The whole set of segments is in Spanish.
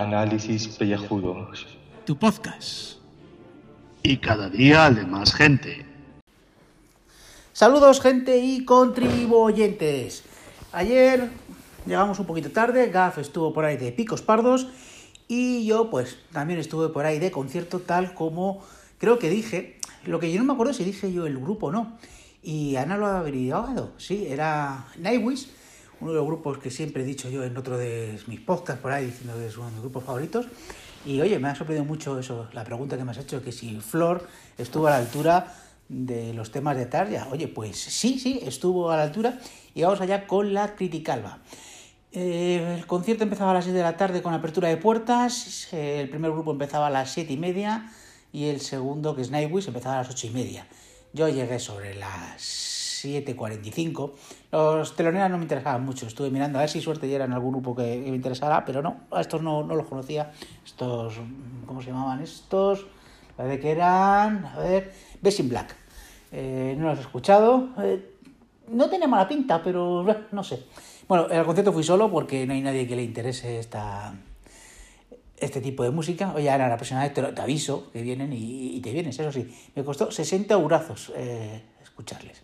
Análisis Pellejudos. Tu podcast. Y cada día de más gente. Saludos gente y contribuyentes. Ayer llegamos un poquito tarde, Gaf estuvo por ahí de picos pardos y yo pues también estuve por ahí de concierto tal como creo que dije. Lo que yo no me acuerdo si dije yo el grupo o no. Y Ana lo ha averiguado. Sí, era Nightwish, uno de los grupos que siempre he dicho yo en otro de mis podcasts por ahí, diciendo que es uno de mis grupos favoritos. Y oye, me ha sorprendido mucho eso, la pregunta que me has hecho, que si Flor estuvo a la altura de los temas de Tarja. Oye, pues sí, sí, estuvo a la altura. Y vamos allá con la Criticalva. Eh, el concierto empezaba a las 6 de la tarde con apertura de puertas. El primer grupo empezaba a las 7 y media y el segundo, que es Nightwish, empezaba a las 8 y media. Yo llegué sobre las 7.45. Los teloneras no me interesaban mucho. Estuve mirando a ver si suerte ya en algún grupo que, me interesara, pero no, a estos no, no los conocía. Estos, ¿cómo se llamaban estos? Parece que eran, a ver, Bessin Black. Eh, no los he escuchado. Eh, no tenía mala pinta, pero no sé. Bueno, el concierto fui solo porque no hay nadie que le interese esta, este tipo de música. Oye, ahora la próxima vez te, te aviso que vienen y, y, te vienes, eso sí. Me costó 60 eurazos eh, escucharles.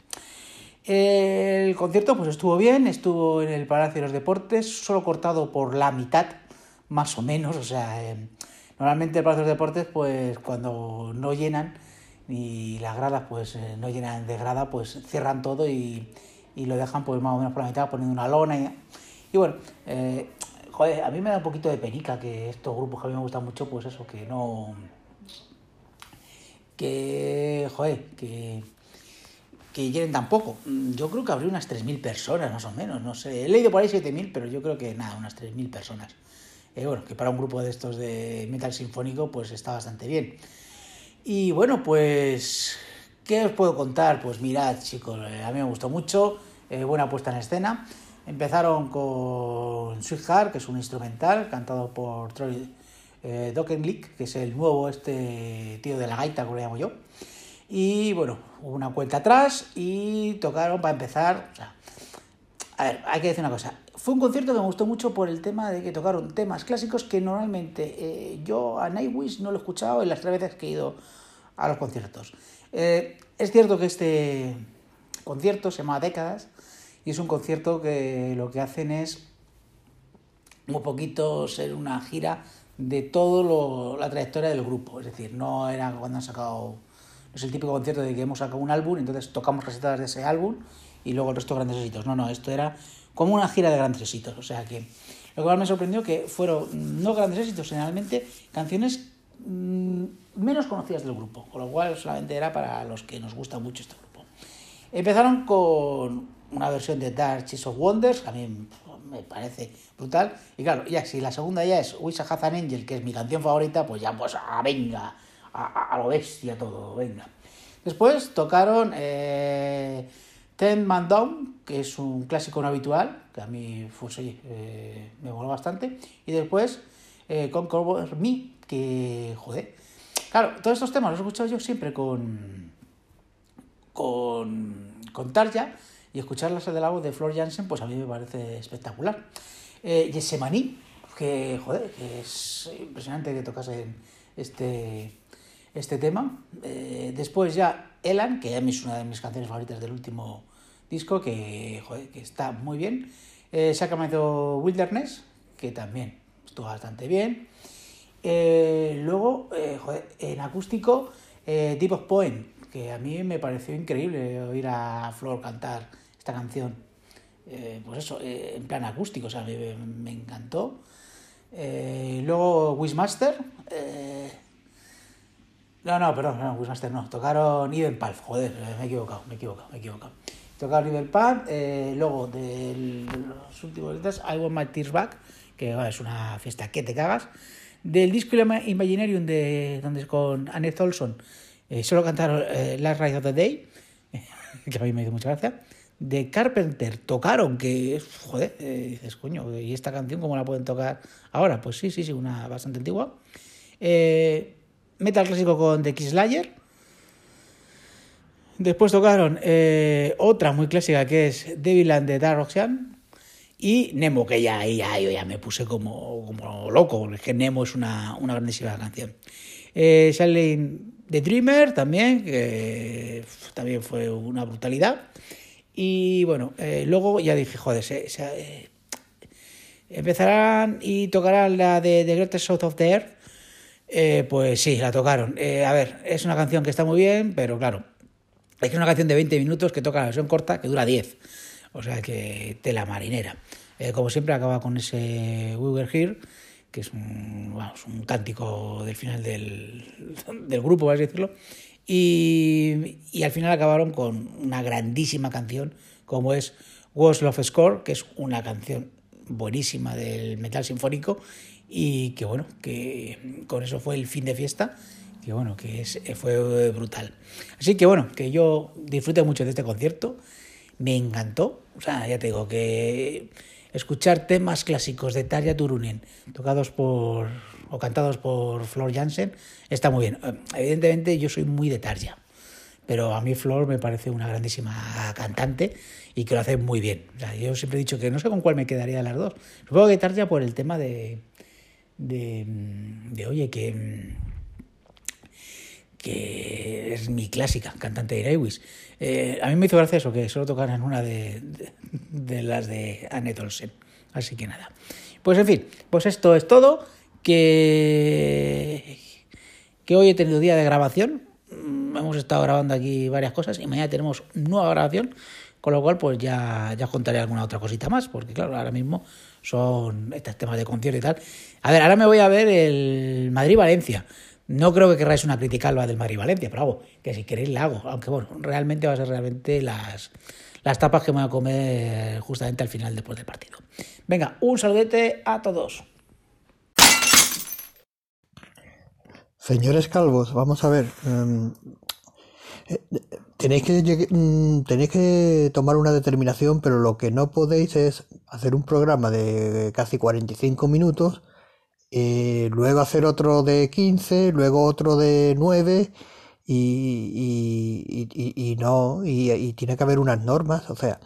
El concierto pues estuvo bien, estuvo en el Palacio de los Deportes, solo cortado por la mitad, más o menos. O sea, eh, normalmente el Palacio de los Deportes, pues cuando no llenan y las gradas pues eh, no llenan de grada, pues cierran todo y, y, lo dejan pues más o menos por la mitad poniendo una lona y, y bueno, eh, joder, a mí me da un poquito de penica que estos grupos que a mí me gustan mucho, pues eso, que no... que, joder, que, que llenen tan poco. Yo creo que habría unas 3.000 personas, más o menos, no sé. He leído por ahí 7.000, pero yo creo que nada, unas 3.000 personas. Eh, bueno, que para un grupo de estos de metal sinfónico, pues está bastante bien. Y bueno, pues, ¿qué os puedo contar? Pues mirad, chicos, eh, a mí me gustó mucho, eh, buena puesta en escena. Empezaron con Sweetheart, que es un instrumental cantado por Troy eh, que es el nuevo este tío de la gaita, como lo llamo yo. Y bueno, hubo una cuenta atrás y tocaron para empezar. O sea, a ver, hay que decir una cosa. Fue un concierto que me gustó mucho por el tema de que tocaron temas clásicos que normalmente eh, yo a Nightwish no lo he escuchado en las tres veces que he ido a los conciertos. Eh, es cierto que este concierto se llama Décadas y es un concierto que lo que hacen es un poquito ser una gira de toda la trayectoria del grupo. Es decir, no era cuando han sacado. Es el típico concierto de que hemos sacado un álbum, entonces tocamos recetas de ese álbum y luego el resto de grandes éxitos. No, no, esto era como una gira de grandes éxitos. O sea que lo más me sorprendió que fueron no grandes éxitos, generalmente canciones mmm, menos conocidas del grupo, con lo cual solamente era para los que nos gusta mucho este grupo. Empezaron con una versión de Dark Chase of Wonders, que a mí me parece brutal. Y claro, ya si la segunda ya es Wish I Had an Angel, que es mi canción favorita, pues ya pues ah, venga, a, a, lo bestia todo, venga. Después tocaron eh, Ten Man Down, que es un clásico no habitual, que a mí pues, oye, eh, me moló bastante. Y después eh, Me, que joder. Claro, todos estos temas los he escuchado yo siempre con, con, con Tarja y escucharlas de la voz de Flor Jansen, pues a mí me parece espectacular. Eh, que joder, que es impresionante que tocasen este, este tema. Eh, después ya Elan, que es una de mis canciones favoritas del último disco, que, joder, que está muy bien. Eh, Sacramento Wilderness, que también estuvo bastante bien. Eh, luego, eh, joder, en acústico, Deep of Poem, que a mí me pareció increíble oír a Flor cantar esta canción. Pues eso, en plan acústico, o sea, me, me encantó. Luego Wishmaster. No, no, perdón, no, Wishmaster no. Tocaron Eden Path, joder, me he equivocado, me he equivocado, me he equivocado. Tocaron Eden Path, eh, luego de los últimos letras, I Want My Tears Back, que es una fiesta que te cagas. Del disco Imaginarium, de, donde es con Annette Olson, eh, solo cantaron eh, Last Ride of the Day, que a mí me hizo mucha gracia. De Carpenter tocaron, que, joder, eh, dices, coño, ¿y esta canción cómo la pueden tocar ahora? Pues sí, sí, sí, una bastante antigua. Eh, metal clásico con The Kisslayer. Después tocaron eh, otra muy clásica que es Devilland de Dark Ocean. y Nemo, que ya, ya, yo ya me puse como, como loco, porque Nemo es una, una grandísima canción. Eh, sale The Dreamer también, que también fue una brutalidad. Y bueno, eh, luego ya dije, joder, se, eh, empezarán y tocarán la de The Greatest South of the Earth. Eh, pues sí, la tocaron. Eh, a ver, es una canción que está muy bien, pero claro, es que es una canción de 20 minutos que toca la versión corta que dura 10. O sea que tela marinera. Eh, como siempre acaba con ese We Were Here, que es un, vamos, un cántico del final del, del grupo, por así decirlo. Y, y, al final acabaron con una grandísima canción como es Was Love Score, que es una canción buenísima del metal sinfónico y que bueno, que con eso fue el fin de fiesta, que bueno, que es, fue brutal. Así que bueno, que yo disfruté mucho de este concierto, me encantó, o sea, ya te digo que escuchar temas clásicos de Tarja Turunen tocados por o cantados por Flor Jansen está muy bien. Evidentemente yo soy muy de Tarja, pero a mí Flor me parece una grandísima cantante y que lo hace muy bien. O sea, yo siempre he dicho que no sé con cuál me quedaría de las dos. Supongo que Tarja por el tema de, de, de oye, que, que es mi clásica cantante de Irawis. Eh, a mí me hizo gracia eso, que solo tocaran una de, de, de, las de Annette Olsen. Así que nada. Pues en fin, pues esto es todo. Que, que hoy he tenido día de grabación. Hemos estado grabando aquí varias cosas y mañana tenemos nueva grabación. Con lo cual, pues ya, ya contaré alguna otra cosita más, porque claro, ahora mismo son estos temas de concierto y tal. A ver, ahora me voy a ver el Madrid-Valencia. No creo que querráis una crítica al del Madrid-Valencia, pero hago, que si queréis la hago. Aunque bueno, realmente va a ser realmente las, las tapas que me voy a comer justamente al final después del partido. Venga, un saludete a todos. Señores calvos, vamos a ver. Um, tenéis que tenéis que tomar una determinación, pero lo que no podéis es hacer un programa de casi 45 minutos, eh, luego hacer otro de 15, luego otro de 9 y, y, y, y no, y, tiene que haber unas normas, o sea,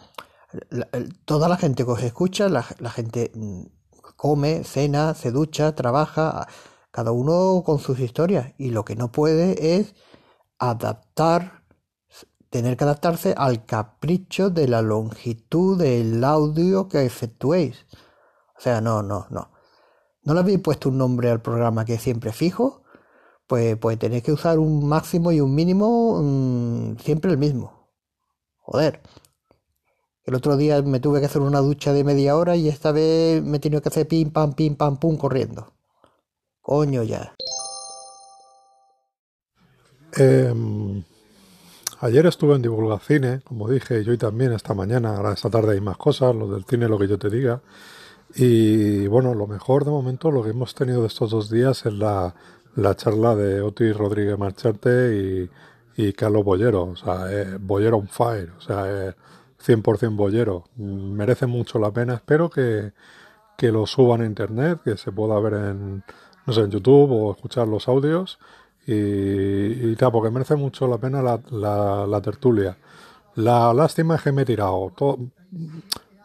toda la gente que os escucha, la, la gente come, cena, se ducha, trabaja, cada uno con sus historias, y lo que no puede es adaptar tener que adaptarse al capricho de la longitud del audio que efectuéis. O sea, no, no, no. ¿No le habéis puesto un nombre al programa que es siempre fijo? Pues, pues tenéis que usar un máximo y un mínimo mmm, siempre el mismo. Joder. El otro día me tuve que hacer una ducha de media hora y esta vez me he tenido que hacer pim, pam, pim, pam, pum corriendo. Coño ya. Eh, Ayer estuve en Divulgacine, como dije, yo y también esta mañana, ahora esta tarde hay más cosas, lo del cine, lo que yo te diga. Y bueno, lo mejor de momento, lo que hemos tenido de estos dos días es la, la charla de Otis Rodríguez Marcharte y, y Carlos Bollero, o sea, eh, Bollero on fire, o sea, eh, 100% Bollero. Merece mucho la pena, espero que, que lo suban a internet, que se pueda ver en, no sé, en YouTube o escuchar los audios y, y porque merece mucho la pena la, tertulia. La lástima es que me he tirado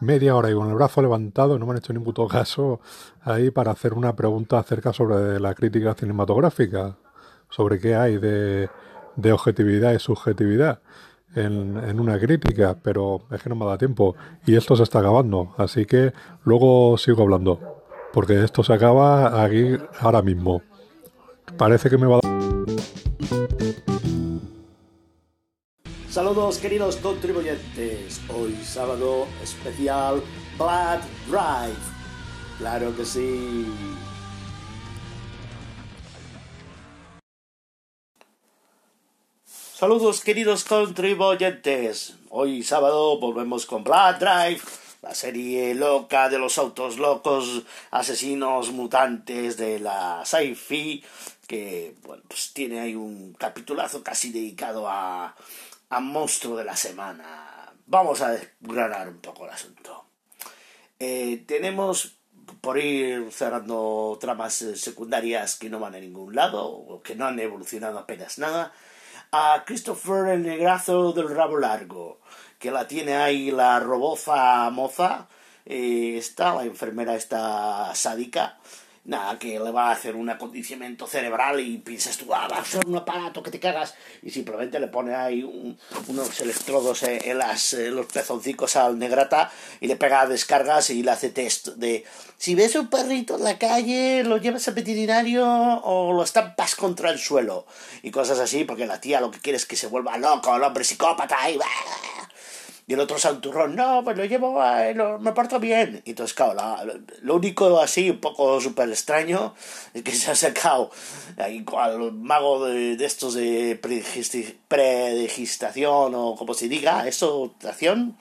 media hora y con el brazo levantado, no me han hecho ni puto caso ahí para hacer una pregunta acerca sobre la crítica cinematográfica, sobre qué hay de, de objetividad y subjetividad. En, en, una crítica, pero es que no me da tiempo y esto se está acabando, así que luego sigo hablando, porque esto se acaba aquí ahora mismo. Parece que me va a dar... Saludos queridos contribuyentes, hoy sábado especial Blood Drive. Claro que sí. Saludos queridos contribuyentes, hoy sábado volvemos con Blood Drive, la serie loca de los autos locos, asesinos mutantes de la sci-fi, que bueno, pues tiene ahí un capitulazo casi dedicado a a monstruo de la semana. Vamos a desgranar un poco el asunto. Eh, tenemos por ir cerrando tramas secundarias que no van a ningún lado o que no han evolucionado apenas nada. A Christopher el negrazo del rabo largo, que la tiene ahí la roboza moza, eh, está la enfermera esta sádica nada, que le va a hacer un acondicionamiento cerebral y piensas tú, ah, va a ser un aparato que te cagas y simplemente le pone ahí unos electrodos en, las, los pezoncicos al negrata y le pega descargas y le hace test de si ves un perrito en la calle, lo llevas al veterinario o lo estampas contra el suelo y cosas así, porque la tía lo que quiere es que se vuelva loco, el hombre psicópata y y el otro santurrón, no, pues lo llevo, me porto bien. Y entonces, claro, lo único así, un poco súper extraño, es que se ha sacado al mago de, estos de predigitación o como se diga, eso, acción.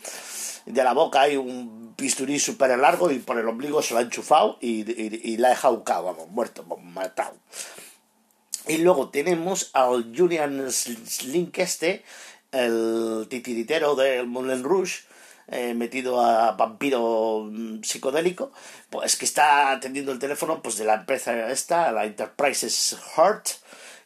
De la boca hay un bisturí súper largo y por el ombligo se lo ha enchufado y, y, la ha dejado vamos, muerto, matado. Y luego tenemos al Julian Slink este, el titiritero del Moulin Rouge, eh, metido a vampiro mm, psicodélico, pues que está atendiendo el teléfono pues de la empresa esta, la Enterprises Heart,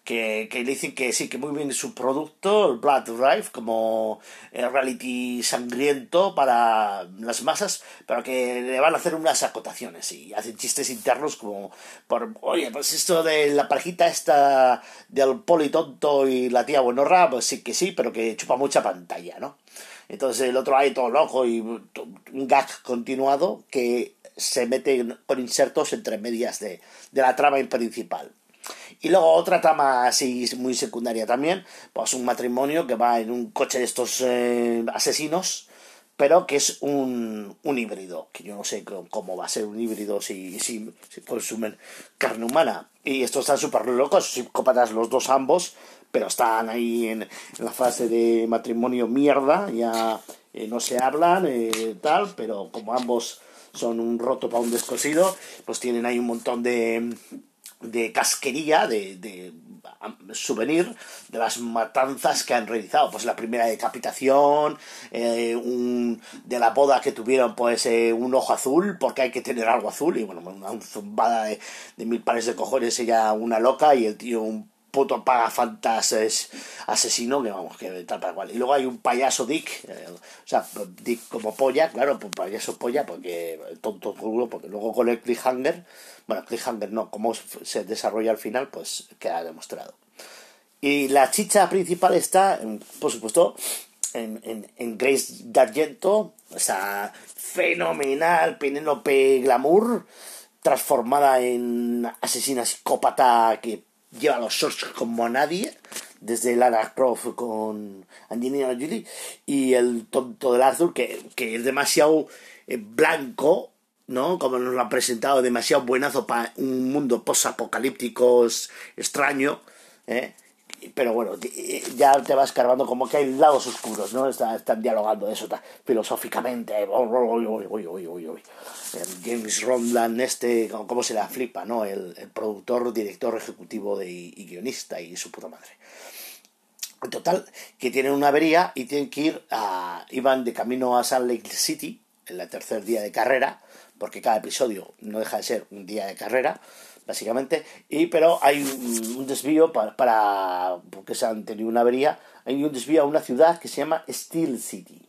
que, que, dicen que sí, que muy bien su producto, el Blood Drive, como reality sangriento para las masas, pero que le van a hacer unas acotaciones y hacen chistes internos como, por, oye, pues esto de la parejita esta del poli tonto y la tía buenorra, pues sí que sí, pero que chupa mucha pantalla, ¿no? Entonces el otro ahí todo loco y un gag continuado que se mete con insertos entre medias de, de la trama principal. Y luego otra trama así muy secundaria también, pues un matrimonio que va en un coche de estos eh, asesinos, pero que es un, un, híbrido, que yo no sé cómo va a ser un híbrido si, si, consumen carne humana. Y estos están súper locos, psicópatas los dos ambos, pero están ahí en, la fase de matrimonio mierda, ya eh, no se hablan, eh, tal, pero como ambos son un roto para un descosido, pues tienen ahí un montón de de casquería, de, de souvenir de las matanzas que han realizado. Pues la primera decapitación, eh, un, de la boda que tuvieron pues eh, un ojo azul, porque hay que tener algo azul, y bueno, una zumbada de, de mil pares de cojones, ella una loca y el tío un puto pagafantas asesino que vamos, que tal para cual. Y luego hay un payaso Dick, eh, o sea, Dick como polla, claro, pues payaso polla, porque tonto culo, porque luego con el cliffhanger, bueno, cliffhanger no, como se desarrolla al final, pues queda demostrado. Y la chicha principal está, por supuesto, en, en, Grace D'Argento, o sea, fenomenal, Penélope Glamour, transformada en asesina psicópata que lleva los shorts como a nadie, desde Lara Croft con Angelina Jolie, y el tonto del Arthur, que, que es demasiado eh, blanco, ¿no? Como nos lo han presentado, demasiado buenazo para un mundo post-apocalíptico extraño, ¿eh? pero bueno, ya te vas cargando como que hay lados oscuros, ¿no? Están, dialogando eso filosóficamente. James Rondan, este, como se la flipa, ¿no? El, productor, director ejecutivo de, y guionista y su puta madre. En total, que tienen una avería y tienen que ir a. iban de camino a Salt Lake City, en el tercer día de carrera, porque cada episodio no deja de ser un día de carrera básicamente, y pero hay un, desvío para, para, porque se han tenido una avería, hay un desvío a una ciudad que se llama Steel City.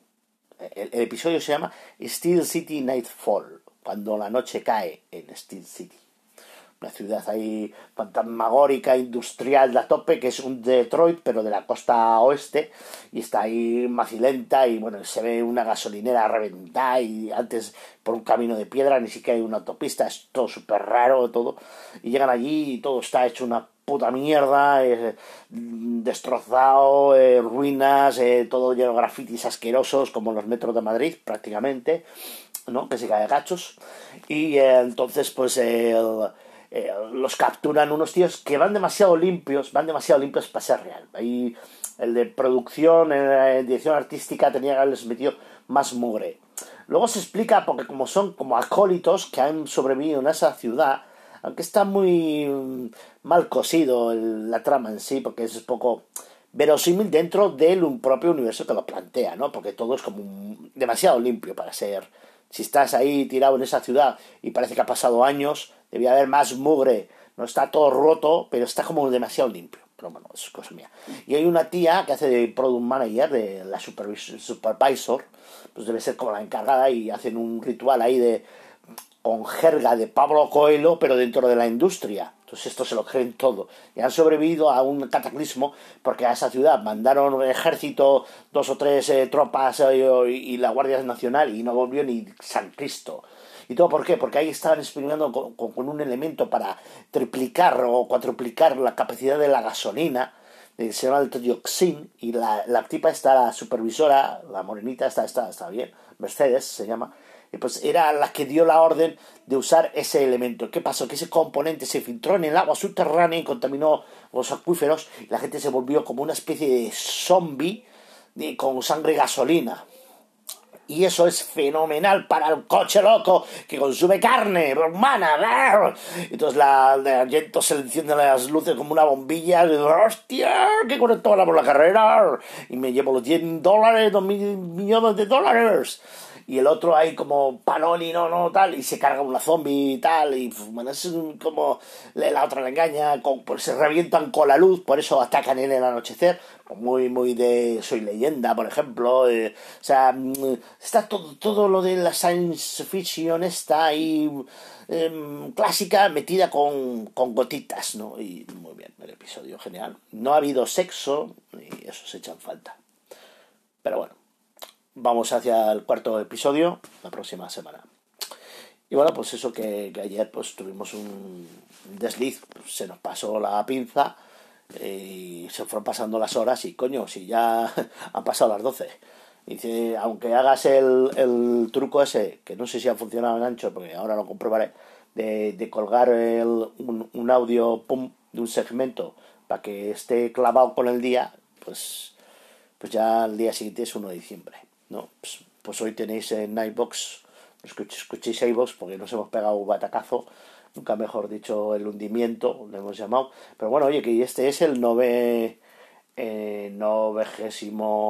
El, episodio se llama Steel City Nightfall, cuando la noche cae en Steel City. Una ciudad ahí fantasmagórica, industrial a tope, que es un Detroit, pero de la costa oeste, y está ahí macilenta, y bueno, se ve una gasolinera reventada, y antes por un camino de piedra, ni siquiera hay una autopista, es todo súper raro, todo, y llegan allí y todo está hecho una puta mierda, eh, destrozado, eh, ruinas, eh, todo lleno de grafitis asquerosos, como los metros de Madrid, prácticamente, ¿no? Que se cae gachos. Y entonces, pues, los capturan unos tíos que van demasiado limpios, van demasiado limpios para ser real. Ahí el de producción, en dirección artística, tenía que haberles metido más mugre. Luego se explica, porque como son como acólitos que han sobrevivido en esa ciudad, aunque está muy mm, mal cosido la trama en sí, porque es poco verosímil dentro del un propio universo que lo plantea, ¿no? Porque todo es como demasiado limpio para ser. Si estás ahí tirado en esa ciudad y parece que ha pasado años, debía haber más mugre. No está todo roto, pero está como demasiado limpio. pero bueno, es cosa mía. Y hay una tía que hace de product manager, de la supervisor, pues debe ser como la encargada y hacen un ritual ahí de con jerga de Pablo Coelho, pero dentro de la industria. Entonces esto se lo creen todo. Y han sobrevivido a un cataclismo porque a esa ciudad mandaron ejército, dos o tres eh, tropas eh, y la Guardia Nacional y no volvió ni San Cristo. ¿Y todo por qué? Porque ahí estaban experimentando con, un elemento para triplicar o cuatriplicar la capacidad de la gasolina, eh, se llama el trioxin, y la, la tipa está, la supervisora, la morenita, está, está, está bien, Mercedes se llama, y pues era la que dio la orden de usar ese elemento. ¿Qué pasó? Que ese componente se filtró en el agua subterránea y contaminó los acuíferos, y la gente se volvió como una especie de zombie con sangre gasolina y eso es fenomenal para el coche loco que consume carne humana. Entonces la de Argento se le encienden las luces como una bombilla. ¡Hostia! ¡Qué conectó por la carrera! Y me llevo los 10 dólares, 2 mil millones de dólares y el otro ahí como Panoni, no, no, tal, y se carga una zombie y tal, y bueno, es como la otra le engaña, pues se revientan con la luz, por eso atacan en el anochecer, muy, muy de Soy leyenda, por ejemplo, eh, o sea, mm, está todo, todo lo de la science fiction está ahí em, clásica metida con, con gotitas, ¿no? Y muy bien, el episodio genial. No ha habido sexo y eso se echan falta. Pero bueno, vamos hacia el cuarto episodio la próxima semana. Y bueno, pues eso que, ayer pues tuvimos un desliz, se nos pasó la pinza y se fueron pasando las horas y coño, si ya han pasado las 12. Dice, aunque hagas el, el truco ese, que no sé si ha funcionado en ancho, porque ahora lo comprobaré, de, de colgar el, un, un audio pum, de un segmento para que esté clavado con el día, pues, pues ya el día siguiente es 1 de diciembre. ¿no? Pues, pues, hoy tenéis en Nightbox, escuchéis iVox porque nos hemos pegado un batacazo, nunca mejor dicho el hundimiento, lo hemos llamado. Pero bueno, oye, que este es el nove, eh, novegésimo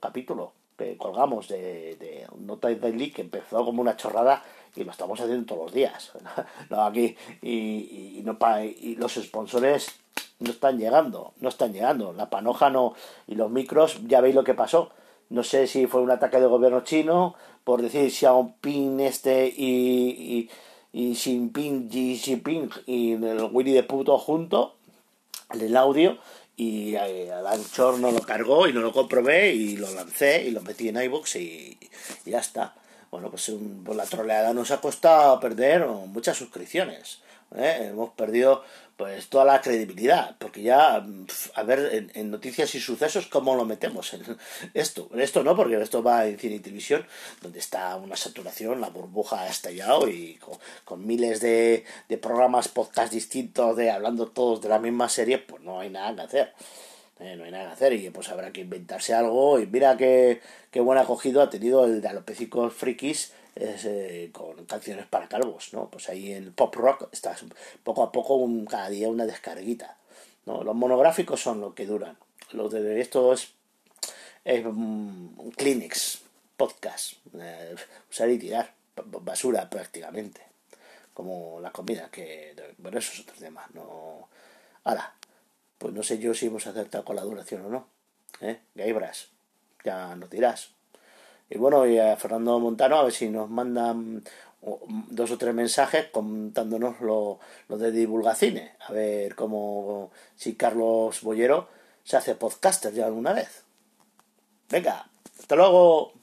capítulo que colgamos de, de Nota Daily, que empezó como una chorrada y lo estamos haciendo todos los días. no, aquí, y, no, y los sponsores no están llegando, no están llegando. La panoja no, y los micros, ya veis lo que pasó no sé si fue un ataque del gobierno chino por decir Xiaoping este y, y Xinping, Xi Jinping y el Willy de puto junto, el audio, y eh, al Anchor no lo cargó y no lo comprobé y lo lancé y lo metí en iBox y, ya está. Bueno, pues, pues la troleada nos ha costado perder muchas suscripciones. ¿eh? hemos perdido pues toda la credibilidad, porque ya, a ver, en, noticias y sucesos, ¿cómo lo metemos? En esto, esto no, porque esto va en cine y televisión, donde está una saturación, la burbuja ha estallado y con, miles de, de, programas, podcast distintos, de hablando todos de la misma serie, pues no hay nada que hacer. ¿Eh? no hay nada que hacer y pues habrá que inventarse algo y mira qué, qué buen acogido ha tenido el de Alopecicos Frikis es, con canciones para calvos, ¿no? Pues ahí en pop rock está poco a poco un, cada día una descarguita, ¿no? Los monográficos son lo que duran. Los de esto es, es Kleenex, podcast, eh, usar y tirar, basura prácticamente, como la comida, que, bueno, eso es otro tema, no... Ahora, pues no sé yo si hemos acertado con la duración o no, ¿eh? Gaibras, ya no dirás. Y bueno, y a Fernando Montano a ver si nos mandan dos o tres mensajes contándonos lo, lo de divulgacine. A ver cómo, si Carlos Bollero se hace podcaster ya alguna vez. Venga, hasta luego.